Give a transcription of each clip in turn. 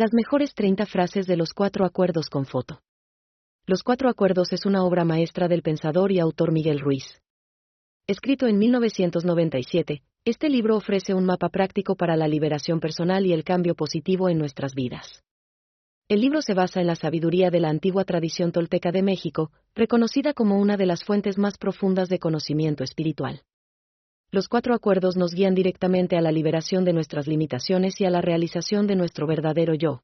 Las mejores 30 frases de los cuatro acuerdos con foto. Los cuatro acuerdos es una obra maestra del pensador y autor Miguel Ruiz. Escrito en 1997, este libro ofrece un mapa práctico para la liberación personal y el cambio positivo en nuestras vidas. El libro se basa en la sabiduría de la antigua tradición tolteca de México, reconocida como una de las fuentes más profundas de conocimiento espiritual. Los cuatro acuerdos nos guían directamente a la liberación de nuestras limitaciones y a la realización de nuestro verdadero yo.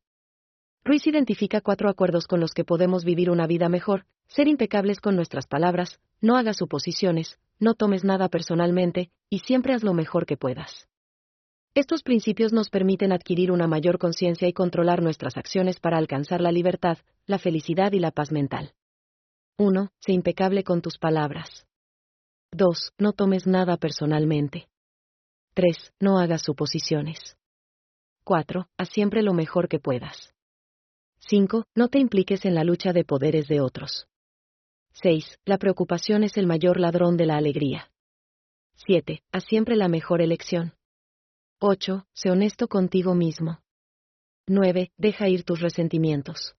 Ruiz identifica cuatro acuerdos con los que podemos vivir una vida mejor, ser impecables con nuestras palabras, no hagas suposiciones, no tomes nada personalmente, y siempre haz lo mejor que puedas. Estos principios nos permiten adquirir una mayor conciencia y controlar nuestras acciones para alcanzar la libertad, la felicidad y la paz mental. 1. Sé impecable con tus palabras. 2. No tomes nada personalmente. 3. No hagas suposiciones. 4. Haz siempre lo mejor que puedas. 5. No te impliques en la lucha de poderes de otros. 6. La preocupación es el mayor ladrón de la alegría. 7. Haz siempre la mejor elección. 8. Sé honesto contigo mismo. 9. Deja ir tus resentimientos.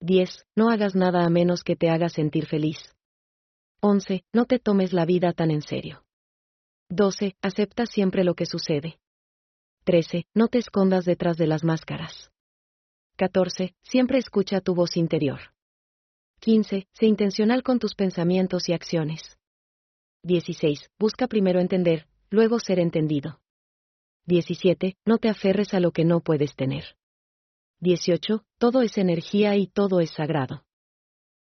10. No hagas nada a menos que te haga sentir feliz. 11. No te tomes la vida tan en serio. 12. Acepta siempre lo que sucede. 13. No te escondas detrás de las máscaras. 14. Siempre escucha tu voz interior. 15. Sé intencional con tus pensamientos y acciones. 16. Busca primero entender, luego ser entendido. 17. No te aferres a lo que no puedes tener. 18. Todo es energía y todo es sagrado.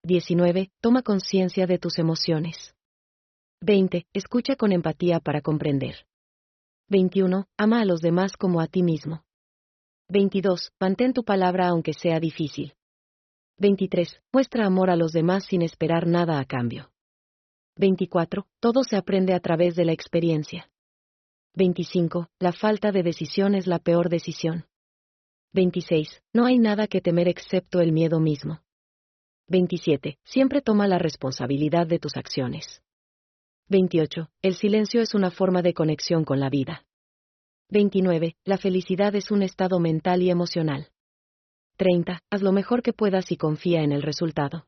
19. Toma conciencia de tus emociones. 20. Escucha con empatía para comprender. 21. Ama a los demás como a ti mismo. 22. Mantén tu palabra aunque sea difícil. 23. Muestra amor a los demás sin esperar nada a cambio. 24. Todo se aprende a través de la experiencia. 25. La falta de decisión es la peor decisión. 26. No hay nada que temer excepto el miedo mismo. 27. Siempre toma la responsabilidad de tus acciones. 28. El silencio es una forma de conexión con la vida. 29. La felicidad es un estado mental y emocional. 30. Haz lo mejor que puedas y confía en el resultado.